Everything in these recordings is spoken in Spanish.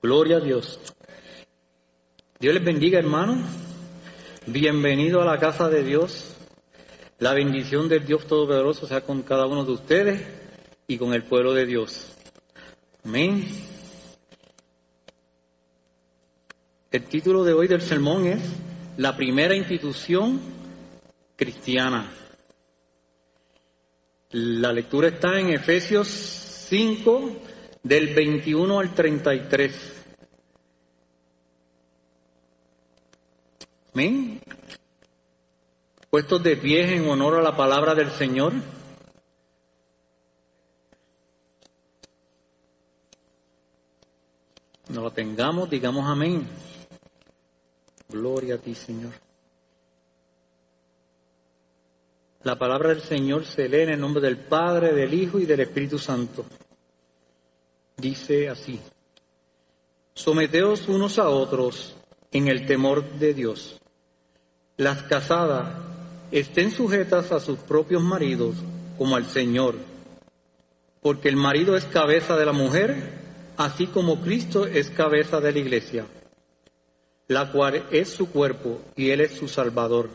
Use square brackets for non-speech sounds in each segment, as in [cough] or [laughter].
Gloria a Dios. Dios les bendiga, hermanos. Bienvenido a la casa de Dios. La bendición del Dios Todopoderoso sea con cada uno de ustedes y con el pueblo de Dios. Amén. El título de hoy del sermón es La primera institución cristiana. La lectura está en Efesios 5, del 21 al 33. Amén. Puestos de pie en honor a la palabra del Señor. No lo tengamos, digamos amén. Gloria a ti, Señor. La palabra del Señor se lee en el nombre del Padre, del Hijo y del Espíritu Santo. Dice así, someteos unos a otros en el temor de Dios. Las casadas estén sujetas a sus propios maridos como al Señor, porque el marido es cabeza de la mujer, así como Cristo es cabeza de la iglesia, la cual es su cuerpo y Él es su Salvador.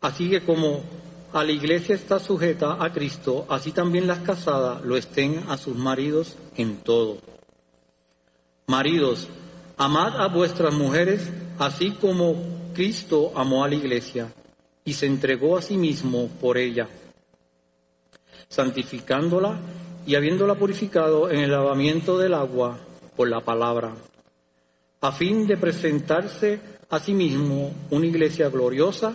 Así que como a la iglesia está sujeta a Cristo, así también las casadas lo estén a sus maridos en todo. Maridos, amad a vuestras mujeres, así como Cristo amó a la iglesia y se entregó a sí mismo por ella, santificándola y habiéndola purificado en el lavamiento del agua por la palabra, a fin de presentarse a sí mismo una iglesia gloriosa,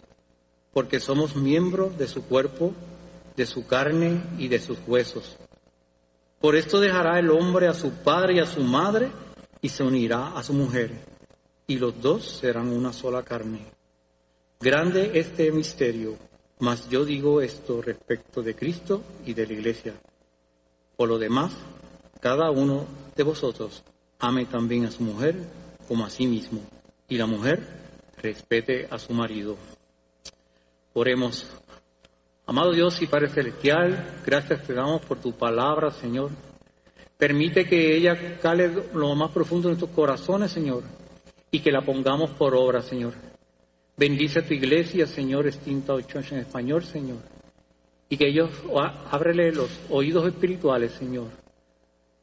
porque somos miembros de su cuerpo, de su carne y de sus huesos. Por esto dejará el hombre a su padre y a su madre y se unirá a su mujer, y los dos serán una sola carne. Grande este misterio, mas yo digo esto respecto de Cristo y de la iglesia. Por lo demás, cada uno de vosotros ame también a su mujer como a sí mismo, y la mujer respete a su marido. Oremos. Amado Dios y Padre Celestial, gracias te damos por tu palabra, Señor. Permite que ella cale lo más profundo de nuestros corazones, Señor, y que la pongamos por obra, Señor. Bendice a tu iglesia, Señor, extinta en español, Señor. Y que ellos ábrele los oídos espirituales, Señor,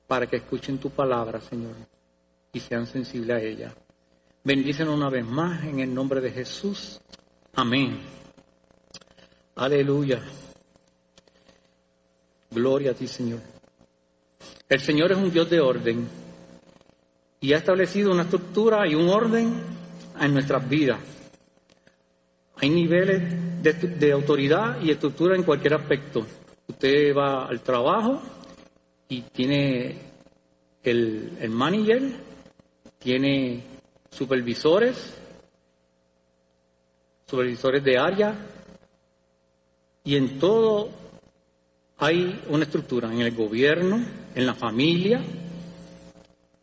para que escuchen tu palabra, Señor, y sean sensibles a ella. Bendícenos una vez más en el nombre de Jesús. Amén. Aleluya. Gloria a ti, Señor. El Señor es un Dios de orden y ha establecido una estructura y un orden en nuestras vidas. Hay niveles de, autoridad y estructura en cualquier aspecto. Usted va al trabajo y tiene el, el manager, tiene supervisores, supervisores de área, y en todo hay una estructura, en el gobierno, en la familia,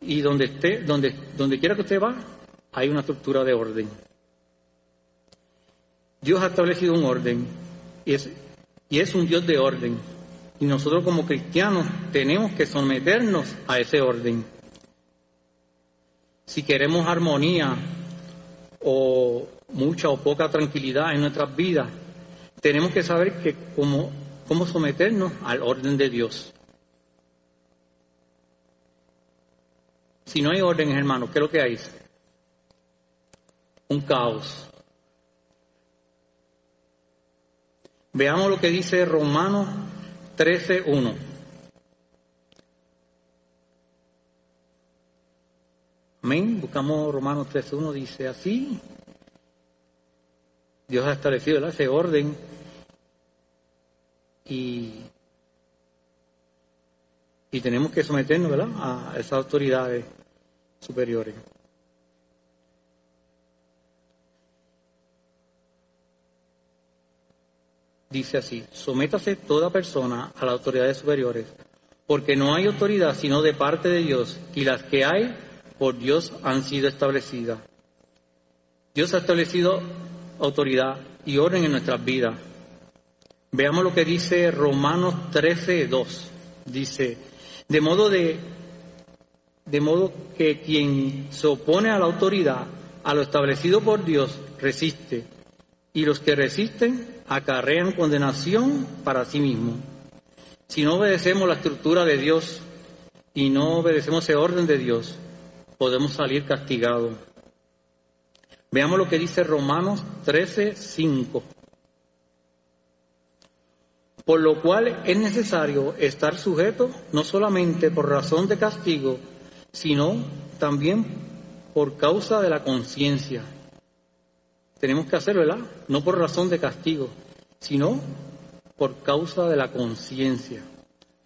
y donde, esté, donde, donde quiera que usted va, hay una estructura de orden. Dios ha establecido un orden y es, y es un Dios de orden. Y nosotros como cristianos tenemos que someternos a ese orden. Si queremos armonía o mucha o poca tranquilidad en nuestras vidas, tenemos que saber que cómo, cómo someternos al orden de Dios. Si no hay orden, hermano, ¿qué es lo que hay? Un caos. Veamos lo que dice Romanos 13.1. Amén. Buscamos Romanos 13.1. Dice así. Dios ha establecido ese orden y, y tenemos que someternos a esas autoridades. superiores. Dice así, sométase toda persona a las autoridades superiores, porque no hay autoridad sino de parte de Dios, y las que hay por Dios han sido establecidas. Dios ha establecido autoridad y orden en nuestras vidas. Veamos lo que dice Romanos 13, 2. Dice, de modo de, de modo que quien se opone a la autoridad, a lo establecido por Dios, resiste, y los que resisten acarrean condenación para sí mismos. Si no obedecemos la estructura de Dios y no obedecemos ese orden de Dios, podemos salir castigados. Veamos lo que dice Romanos 13, 5 por lo cual es necesario estar sujeto no solamente por razón de castigo, sino también por causa de la conciencia. Tenemos que hacerlo, ¿verdad? No por razón de castigo, sino por causa de la conciencia.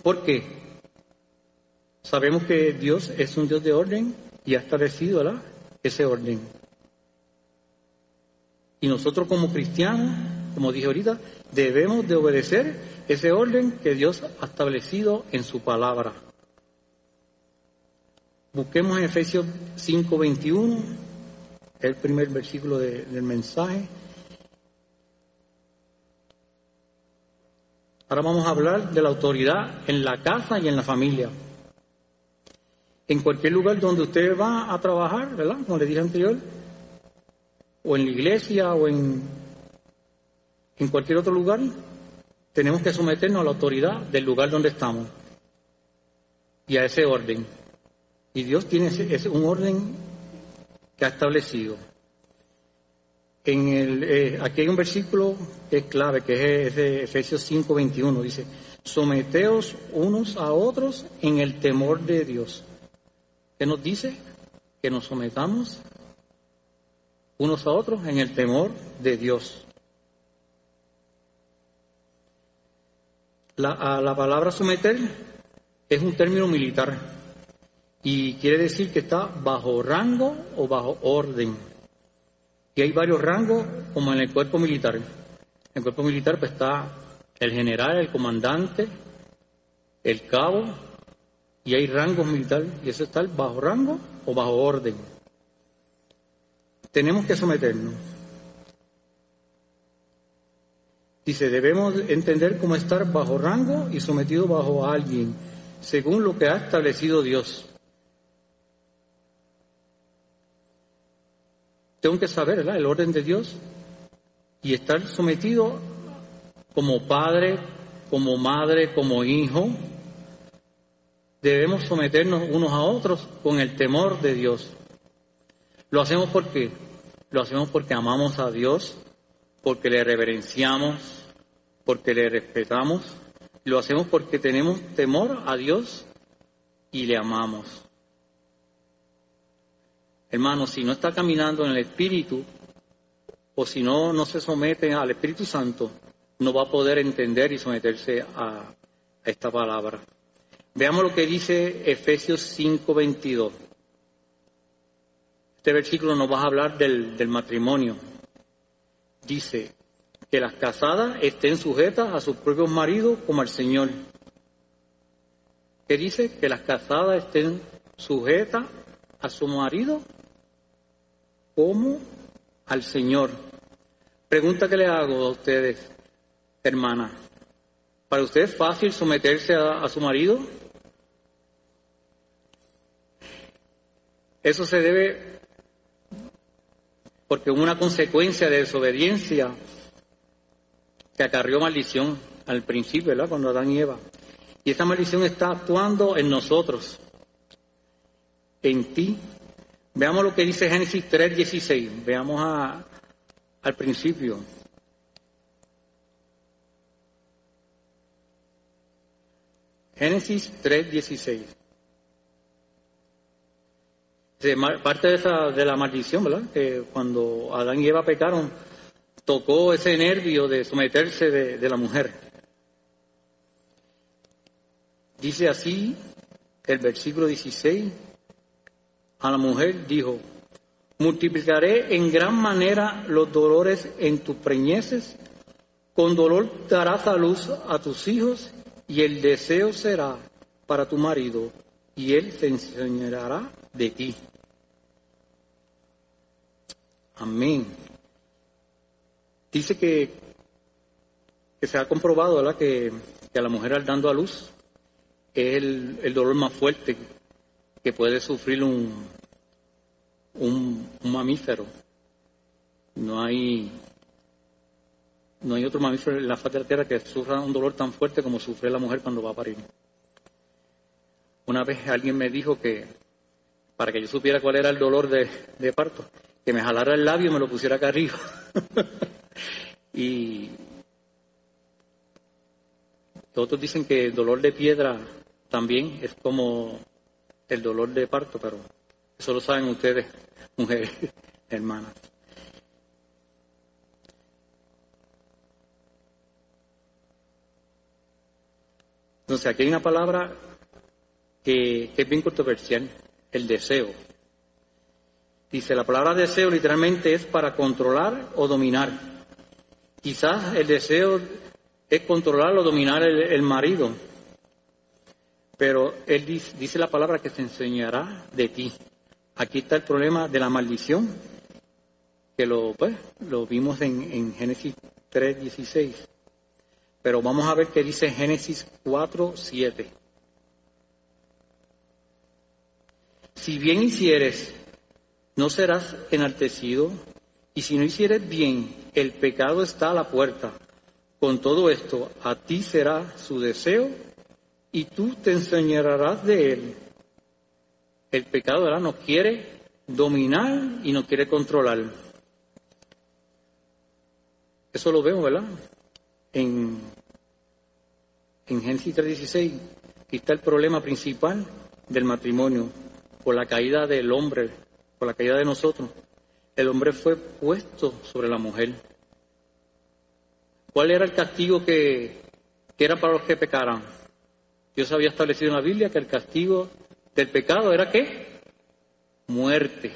¿Por qué? Sabemos que Dios es un Dios de orden y ha establecido ¿verdad? ese orden. Y nosotros como cristianos, como dije ahorita, debemos de obedecer ese orden que Dios ha establecido en su palabra. Busquemos en Efesios 5:21, el primer versículo del mensaje. Ahora vamos a hablar de la autoridad en la casa y en la familia. En cualquier lugar donde usted va a trabajar, ¿verdad? Como le dije anterior, o en la iglesia o en, en cualquier otro lugar, tenemos que someternos a la autoridad del lugar donde estamos y a ese orden. Y Dios tiene ese, un orden que ha establecido. En el, eh, aquí hay un versículo que es clave, que es de Efesios 5, 21. Dice, someteos unos a otros en el temor de Dios. ¿Qué nos dice? Que nos sometamos unos a otros en el temor de Dios. La, a la palabra someter es un término militar y quiere decir que está bajo rango o bajo orden. Y hay varios rangos como en el cuerpo militar. En el cuerpo militar pues está el general, el comandante, el cabo, y hay rangos militares, y eso está bajo rango o bajo orden. Tenemos que someternos. Dice, debemos entender cómo estar bajo rango y sometido bajo a alguien, según lo que ha establecido Dios. Tengo que saber el orden de Dios y estar sometido como padre, como madre, como hijo. Debemos someternos unos a otros con el temor de Dios. Lo hacemos porque lo hacemos porque amamos a Dios, porque le reverenciamos, porque le respetamos, lo hacemos porque tenemos temor a Dios y le amamos. Hermano, si no está caminando en el Espíritu, o si no, no se somete al Espíritu Santo, no va a poder entender y someterse a, esta palabra. Veamos lo que dice Efesios 5:22. Este versículo nos va a hablar del, del matrimonio dice que las casadas estén sujetas a sus propios maridos como al Señor. ¿Qué dice? Que las casadas estén sujetas a su marido como al Señor. Pregunta que le hago a ustedes, hermanas. ¿Para usted es fácil someterse a su marido? Eso se debe porque una consecuencia de desobediencia que acarrió maldición al principio, ¿verdad? Cuando Adán y Eva. Y esta maldición está actuando en nosotros, en ti. Veamos lo que dice Génesis 3:16. Veamos a, al principio. Génesis 3:16 parte de, la maldición, ¿verdad? Que cuando Adán y Eva pecaron, tocó ese nervio de someterse de, de la mujer. Dice así el versículo 16 a la mujer, dijo, multiplicaré en gran manera los dolores en tus preñeces, con dolor darás a luz a tus hijos y el deseo será para tu marido y él se enseñará de ti. Amén. Dice que, que se ha comprobado ¿verdad? Que, que a la mujer al dando a luz es el, dolor más fuerte que puede sufrir un, un, mamífero. No hay, no hay otro mamífero en la faz de la tierra que sufra un dolor tan fuerte como sufre la mujer cuando va a parir. Una vez alguien me dijo que, para que yo supiera cuál era el dolor de, parto, que me jalara el labio y me lo pusiera acá arriba. [laughs] y otros dicen que el dolor de piedra también es como el dolor de parto, pero eso lo saben ustedes, [laughs] mujeres, hermanas. Entonces, aquí hay una palabra que, es bien controversial, el deseo. Dice, la palabra deseo literalmente es para controlar o dominar. Quizás el deseo es controlar o dominar el marido, pero él dice, la palabra que se enseñará de ti. Aquí está el problema de la maldición, que lo, pues, lo vimos en, en Génesis 3.16. Pero vamos a ver qué dice Génesis 4.7. Si bien hicieres, no serás enaltecido, y si no hicieres bien, el pecado está a la puerta. Con todo esto, a ti será su deseo y tú te enseñarás de él. El pecado ¿verdad? nos quiere dominar y nos quiere controlar. Eso lo vemos, ¿verdad? En, en Génesis 3.16, aquí está el problema principal del matrimonio, por la caída del hombre, por la caída de nosotros. El hombre fue puesto sobre la mujer. ¿Cuál era el castigo que, era para los que pecaran? Dios había establecido en la Biblia que el castigo del pecado era qué? Muerte.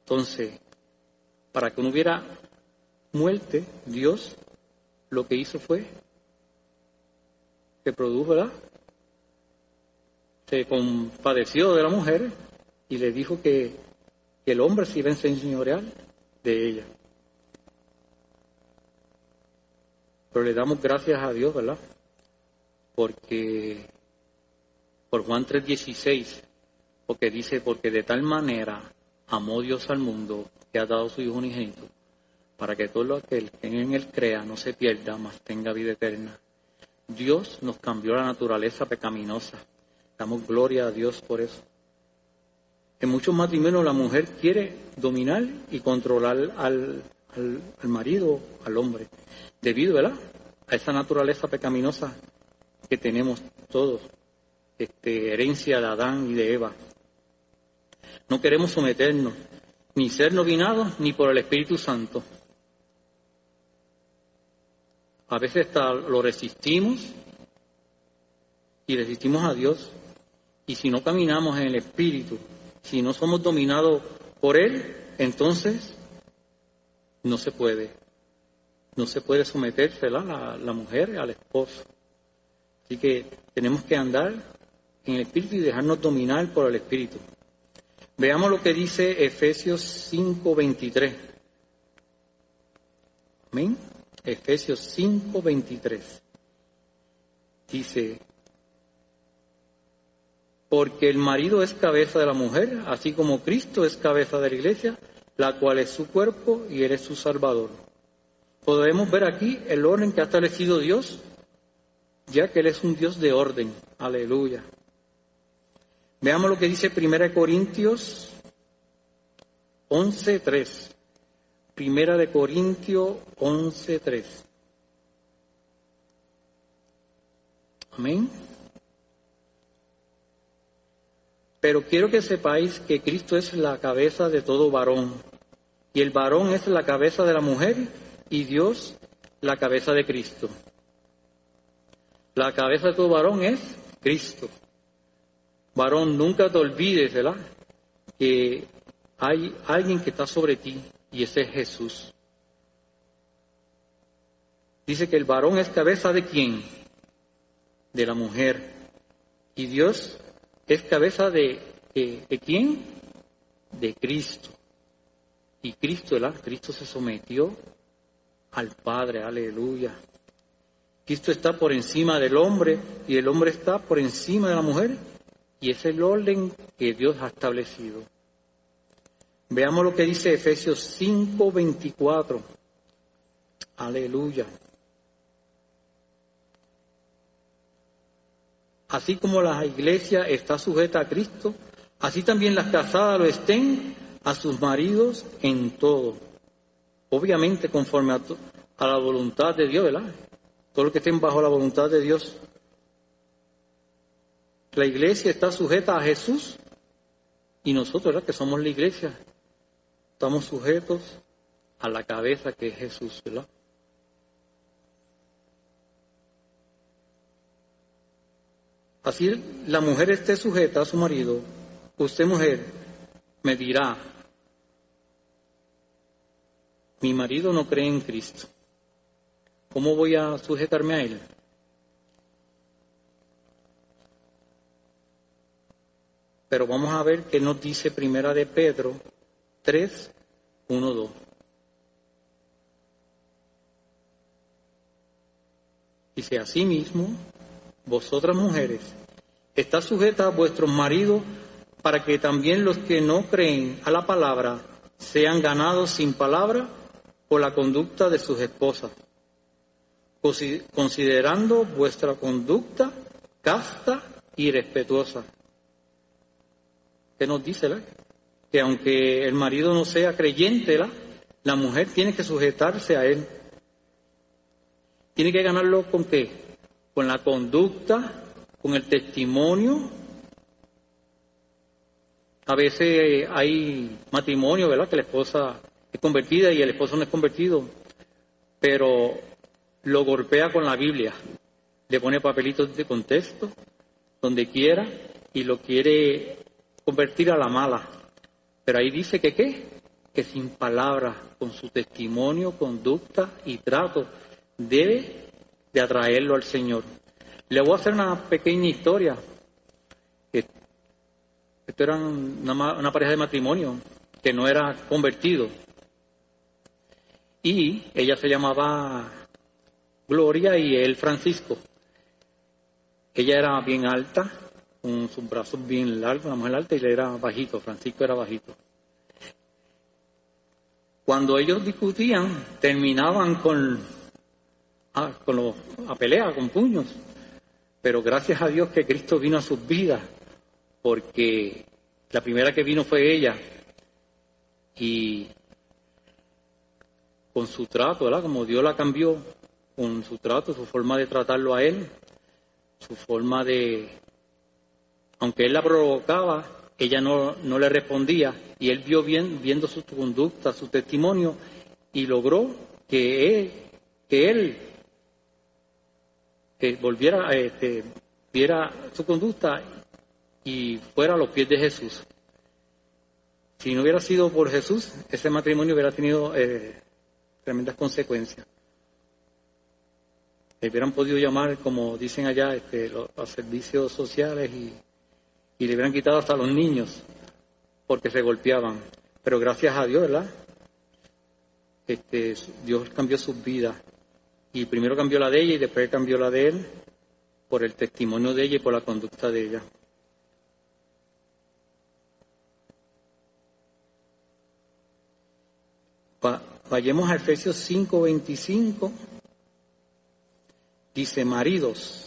Entonces, para que no hubiera muerte, Dios lo que hizo fue que produjo, ¿verdad? Se compadeció de la mujer y le dijo que, el hombre se iba a enseñorear de ella. Pero le damos gracias a Dios, ¿verdad? porque por Juan 3:16, porque dice, porque de tal manera amó Dios al mundo que ha dado su Hijo unigénito, para que todo aquel que en él crea no se pierda, mas tenga vida eterna. Dios nos cambió la naturaleza pecaminosa. Damos gloria a Dios por eso. En muchos matrimonios la mujer quiere dominar y controlar al, al, marido, al hombre, debido ¿verdad? a esa naturaleza pecaminosa que tenemos todos, este, herencia de Adán y de Eva. No queremos someternos, ni ser nominados, ni por el Espíritu Santo. A veces lo resistimos y resistimos a Dios. Y si no caminamos en el Espíritu, si no somos dominados por Él, entonces no se puede. No se puede someterse la, la mujer al esposo. Así que tenemos que andar en el Espíritu y dejarnos dominar por el Espíritu. Veamos lo que dice Efesios 5:23. Amén. Efesios 5:23. Dice, porque el marido es cabeza de la mujer, así como Cristo es cabeza de la iglesia, la cual es su cuerpo y eres su salvador. Podemos ver aquí el orden que ha establecido Dios ya que Él es un Dios de orden. Aleluya. Veamos lo que dice 1 Corintios 11.3. Primera de Corintios 11.3. Amén. Pero quiero que sepáis que Cristo es la cabeza de todo varón, y el varón es la cabeza de la mujer, y Dios la cabeza de Cristo. La cabeza de tu varón es Cristo. Varón, nunca te olvides, ¿verdad? Que hay alguien que está sobre ti y ese es Jesús. Dice que el varón es cabeza de quién? De la mujer. Y Dios es cabeza de, quién? De Cristo. Y Cristo, ¿verdad? Cristo se sometió al Padre, aleluya. Cristo está por encima del hombre y el hombre está por encima de la mujer y es el orden que Dios ha establecido. Veamos lo que dice Efesios 5:24. Aleluya. Así como la iglesia está sujeta a Cristo, así también las casadas lo estén a sus maridos en todo. Obviamente conforme a, a la voluntad de Dios, ¿verdad? Todo lo que estén bajo la voluntad de Dios. La iglesia está sujeta a Jesús y nosotros, ¿verdad? Que somos la iglesia, estamos sujetos a la cabeza que es Jesús, ¿verdad? Así la mujer esté sujeta a su marido, usted mujer me dirá, mi marido no cree en Cristo, ¿cómo voy a sujetarme a él? Pero vamos a ver qué nos dice Primera de Pedro 3, 1, 2. Dice, asimismo, vosotras mujeres, está sujeta a vuestros maridos para que también los que no creen a la palabra sean ganados sin palabra por la conducta de sus esposas, considerando vuestra conducta casta y respetuosa. ¿Qué nos dice? La? Que aunque el marido no sea creyente, la, la mujer tiene que sujetarse a él. Tiene que ganarlo con qué? Con la conducta, con el testimonio. A veces hay matrimonio, ¿verdad? Que la esposa es convertida y el esposo no es convertido, pero lo golpea con la Biblia. Le pone papelitos de contexto, donde quiera, y lo quiere convertir a la mala. Pero ahí dice que qué? Que sin palabras, con su testimonio, conducta y trato, debe de atraerlo al Señor. Le voy a hacer una pequeña historia. Esto era una, una pareja de matrimonio que no era convertido. Y ella se llamaba Gloria y él Francisco. Ella era bien alta, con sus brazos bien largos, la mujer alta y él era bajito, Francisco era bajito. Cuando ellos discutían, terminaban con, ah, con los, a pelea, con puños. Pero gracias a Dios que Cristo vino a sus vidas, porque la primera que vino fue ella. Y con su trato, ¿verdad? Como Dios la cambió, con su trato, su forma de tratarlo a él, su forma de aunque él la provocaba, ella no, no le respondía y él vio bien, viendo su conducta, su testimonio y logró que él, que él que volviera, este, viera su conducta y fuera a los pies de Jesús. Si no hubiera sido por Jesús, ese matrimonio hubiera tenido eh, tremendas consecuencias. Le hubieran podido llamar, como dicen allá, este, los servicios sociales y y le hubieran quitado hasta los niños porque se golpeaban. Pero gracias a Dios, ¿verdad? Este, Dios cambió sus vidas. Y primero cambió la de ella y después cambió la de él por el testimonio de ella y por la conducta de ella. vayamos a Efesios 5:25. Dice, maridos,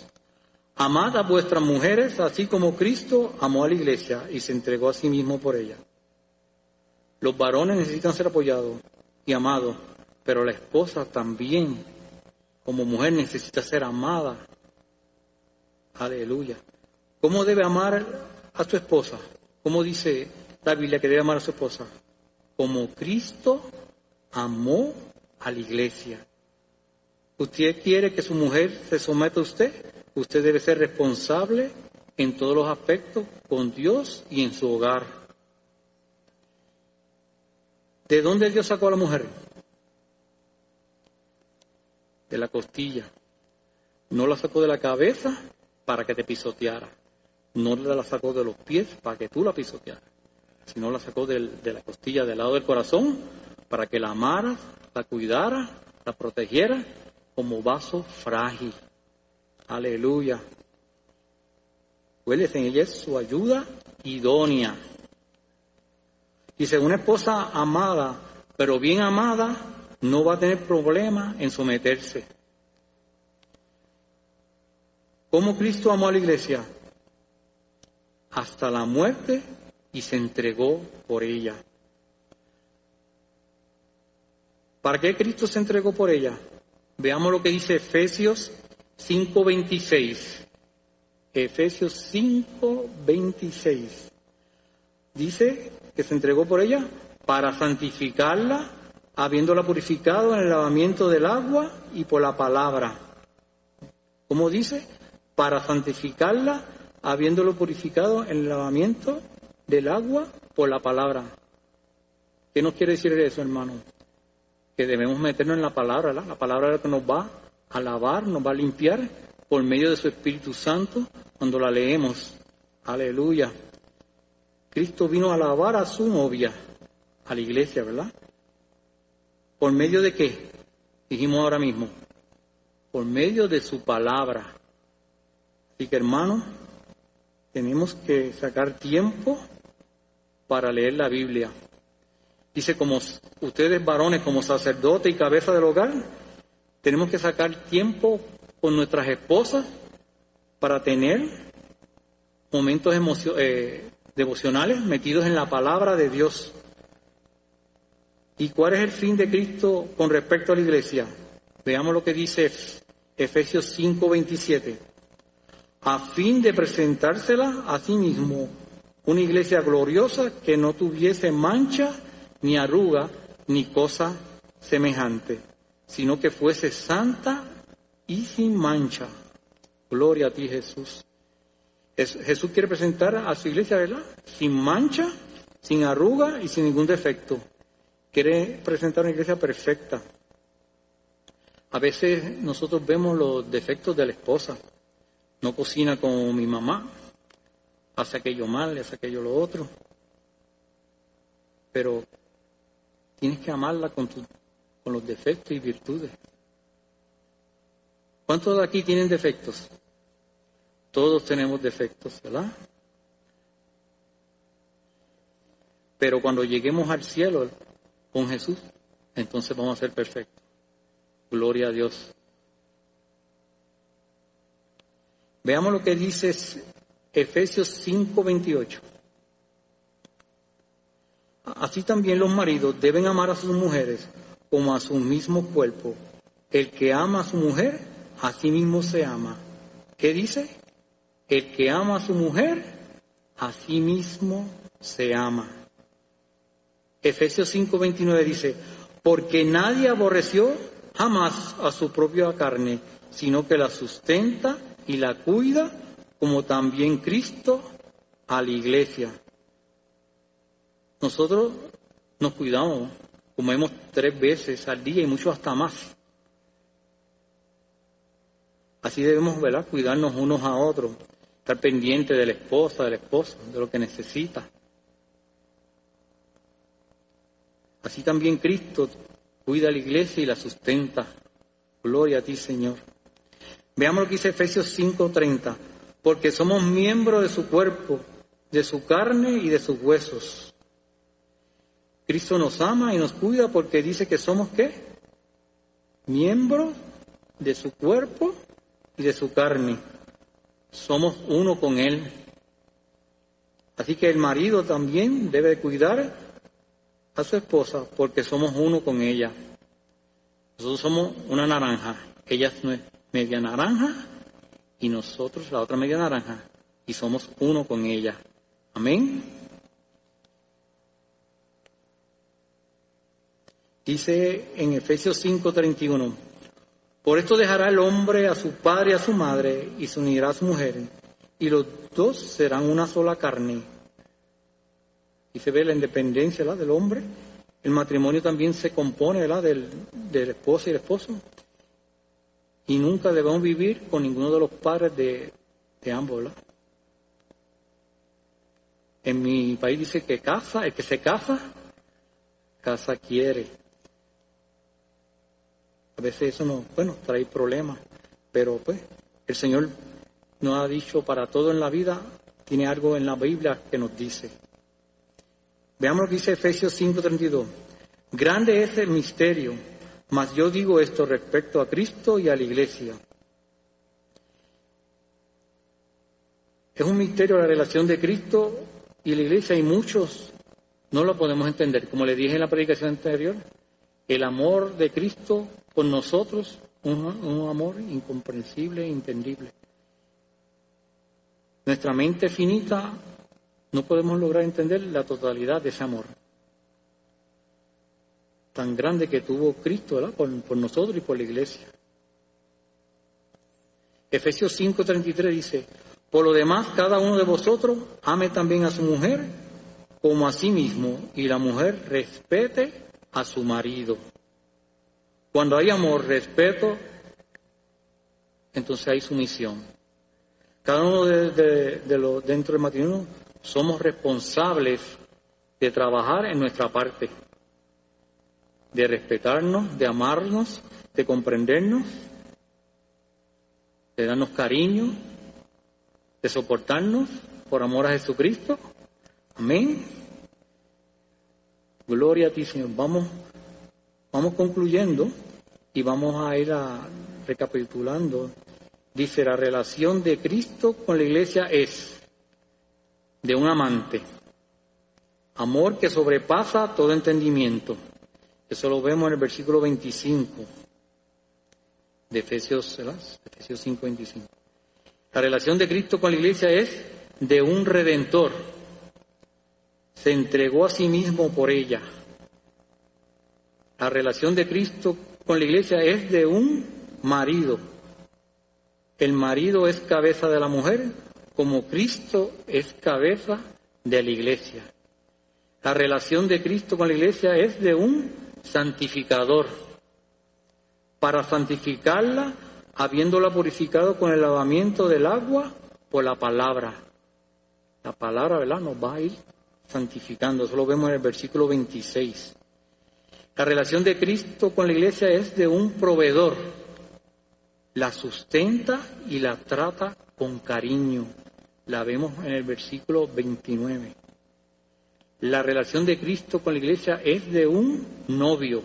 Amad a vuestras mujeres así como Cristo amó a la iglesia y se entregó a sí mismo por ella. Los varones necesitan ser apoyados y amados, pero la esposa también, como mujer, necesita ser amada. Aleluya. ¿Cómo debe amar a su esposa? ¿Cómo dice la Biblia que debe amar a su esposa? Como Cristo amó a la iglesia. ¿Usted quiere que su mujer se someta a usted? Usted debe ser responsable en todos los aspectos con Dios y en su hogar. ¿De dónde Dios sacó a la mujer? De la costilla. No la sacó de la cabeza para que te pisoteara. No la sacó de los pies para que tú la pisotearas. Sino la sacó de la costilla, del lado del corazón, para que la amaras, la cuidara, la protegiera como vaso frágil. Aleluya. Pues en ella es su ayuda idónea. Dice, una esposa amada, pero bien amada, no va a tener problema en someterse. ¿Cómo Cristo amó a la iglesia? Hasta la muerte y se entregó por ella. ¿Para qué Cristo se entregó por ella? Veamos lo que dice Efesios 5:26. Efesios 5:26. Dice que se entregó por ella para santificarla, habiéndola purificado en el lavamiento del agua y por la palabra. ¿Cómo dice? Para santificarla, habiéndolo purificado en el lavamiento del agua por la palabra. ¿Qué nos quiere decir eso, hermano? que debemos meternos en la palabra, La palabra es la que nos va a lavar, nos va a limpiar por medio de su Espíritu Santo cuando la leemos. Aleluya. Cristo vino a lavar a su novia, a la iglesia, ¿verdad? ¿Por medio de qué? Dijimos ahora mismo. Por medio de su palabra. Así que hermanos, tenemos que sacar tiempo para leer la Biblia. Dice, como ustedes varones, como sacerdote y cabeza del hogar, tenemos que sacar tiempo con nuestras esposas para tener momentos eh, devocionales metidos en la palabra de Dios. ¿Y cuál es el fin de Cristo con respecto a la iglesia? Veamos lo que dice Efesios 5:27. A fin de presentársela a sí mismo una iglesia gloriosa que no tuviese mancha ni arruga, ni cosa semejante, sino que fuese santa y sin mancha. Gloria a ti, Jesús. Jesús quiere presentar a su iglesia, ¿verdad? Sin mancha, sin arruga y sin ningún defecto. Quiere presentar una iglesia perfecta. A veces nosotros vemos los defectos de la esposa. No cocina como mi mamá, hace aquello mal, hace aquello lo otro. Pero Tienes que amarla con, con los defectos y virtudes. ¿Cuántos de aquí tienen defectos? Todos tenemos defectos, ¿verdad? Pero cuando lleguemos al cielo con Jesús, entonces vamos a ser perfectos. Gloria a Dios. Veamos lo que dice Efesios 5:28. Así también los maridos deben amar a sus mujeres como a su mismo cuerpo. El que ama a su mujer, a sí mismo se ama. ¿Qué dice? El que ama a su mujer, a sí mismo se ama. Efesios 5:29 dice, porque nadie aborreció jamás a su propia carne, sino que la sustenta y la cuida, como también Cristo a la iglesia nosotros nos cuidamos, comemos tres veces al día y mucho hasta más. Así debemos ¿verdad? cuidarnos unos a otros, estar pendientes de la esposa, del esposo, de lo que necesita. Así también Cristo cuida a la iglesia y la sustenta. Gloria a ti, Señor. Veamos lo que dice Efesios 5:30. Porque somos miembros de su cuerpo, de su carne y de sus huesos. Cristo nos ama y nos cuida porque dice que somos qué? Miembros de su cuerpo y de su carne. Somos uno con Él. Así que el marido también debe cuidar a su esposa porque somos uno con ella. Nosotros somos una naranja. Ella es media naranja y nosotros la otra media naranja. Y somos uno con ella. Amén. Dice en Efesios 5:31, por esto dejará el hombre a su padre y a su madre y se unirá a su mujer, y los dos serán una sola carne. Y se ve la independencia del hombre. El matrimonio también se compone Del, del esposo y el esposo. Y nunca debemos vivir con ninguno de los padres de, de ambos. En mi país dice que casa, el que se casa, casa quiere. A veces eso no, bueno, trae problemas, pero pues el Señor nos ha dicho para todo en la vida, tiene algo en la Biblia que nos dice. Veamos lo que dice Efesios 5:32. Grande es el misterio, mas yo digo esto respecto a Cristo y a la iglesia. Es un misterio la relación de Cristo y la iglesia y muchos no lo podemos entender. Como le dije en la predicación anterior, el amor de Cristo con nosotros, un, un amor incomprensible e entendible. Nuestra mente finita no podemos lograr entender la totalidad de ese amor tan grande que tuvo Cristo Por, nosotros y por la iglesia. Efesios 5:33 dice, por lo demás, cada uno de vosotros ame también a su mujer como a sí mismo y la mujer respete a su marido. Cuando hay amor, respeto, entonces hay sumisión. Cada uno de, los dentro del matrimonio somos responsables de trabajar en nuestra parte, de respetarnos, de amarnos, de comprendernos, de darnos cariño, de soportarnos por amor a Jesucristo. Amén. Gloria a ti, Señor. Vamos, vamos concluyendo y vamos a ir a, recapitulando. Dice, la relación de Cristo con la iglesia es de un amante. Amor que sobrepasa todo entendimiento. Eso lo vemos en el versículo 25 de Efesios, Efesios 5, 25. La relación de Cristo con la iglesia es de un redentor. Se entregó a sí mismo por ella. La relación de Cristo con la iglesia es de un marido. El marido es cabeza de la mujer como Cristo es cabeza de la iglesia. La relación de Cristo con la iglesia es de un santificador. Para santificarla habiéndola purificado con el lavamiento del agua por la palabra. La palabra, ¿verdad? Nos va a ir santificando. Eso lo vemos en el versículo 26. La relación de Cristo con la iglesia es de un proveedor. La sustenta y la trata con cariño. La vemos en el versículo 29. La relación de Cristo con la iglesia es de un novio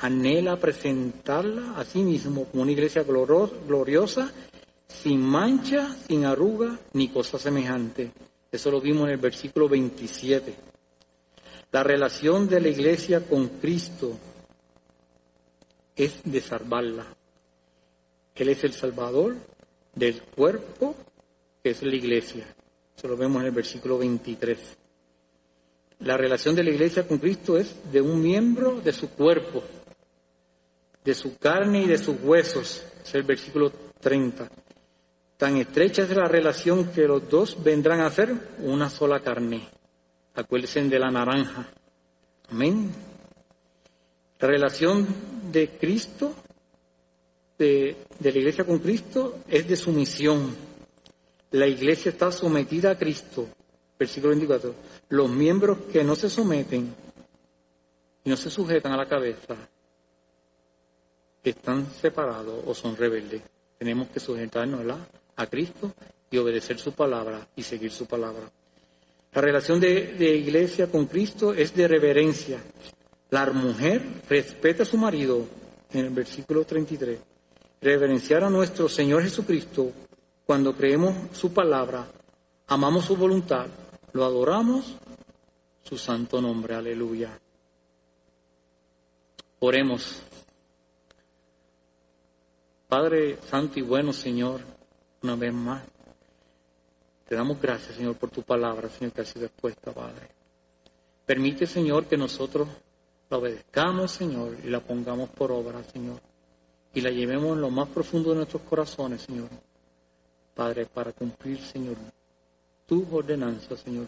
anhela presentarla a sí mismo como una iglesia gloriosa, sin mancha, sin arruga, ni cosa semejante. Eso lo vimos en el versículo 27. La relación de la iglesia con Cristo es de salvarla. Él es el salvador del cuerpo que es la iglesia. Eso lo vemos en el versículo 23. La relación de la iglesia con Cristo es de un miembro de su cuerpo, de su carne y de sus huesos, es el versículo 30. Tan estrecha es la relación que los dos vendrán a ser una sola carne. Acuérdense de la naranja. Amén. La relación de Cristo, de, de la iglesia con Cristo, es de sumisión. La iglesia está sometida a Cristo. Versículo 24. Los miembros que no se someten y no se sujetan a la cabeza están separados o son rebeldes. Tenemos que sujetarnos a Cristo y obedecer su palabra y seguir su palabra. La relación de, de, iglesia con Cristo es de reverencia. La mujer respeta a su marido en el versículo 33. Reverenciar a nuestro Señor Jesucristo cuando creemos su palabra, amamos su voluntad, lo adoramos, su santo nombre. Aleluya. Oremos. Padre Santo y bueno, Señor, una vez más, te damos gracias, Señor, por tu palabra, Señor, que ha sido expuesta, Padre. Permite, Señor, que nosotros la obedezcamos, Señor, y la pongamos por obra, Señor, y la llevemos en lo más profundo de nuestros corazones, Señor, Padre, para cumplir, Señor, tus ordenanzas, Señor.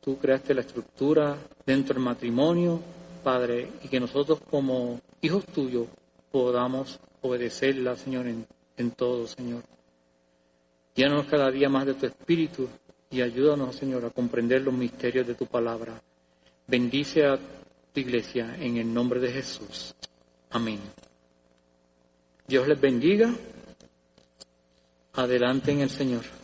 Tú creaste la estructura dentro del matrimonio, Padre, y que nosotros como hijos tuyos podamos obedecerla, Señor, en, todo, Señor. Llénanos cada día más de tu espíritu y ayúdanos, Señor, a comprender los misterios de tu palabra. Bendice a tu iglesia en el nombre de Jesús. Amén. Dios les bendiga. Adelante en el Señor.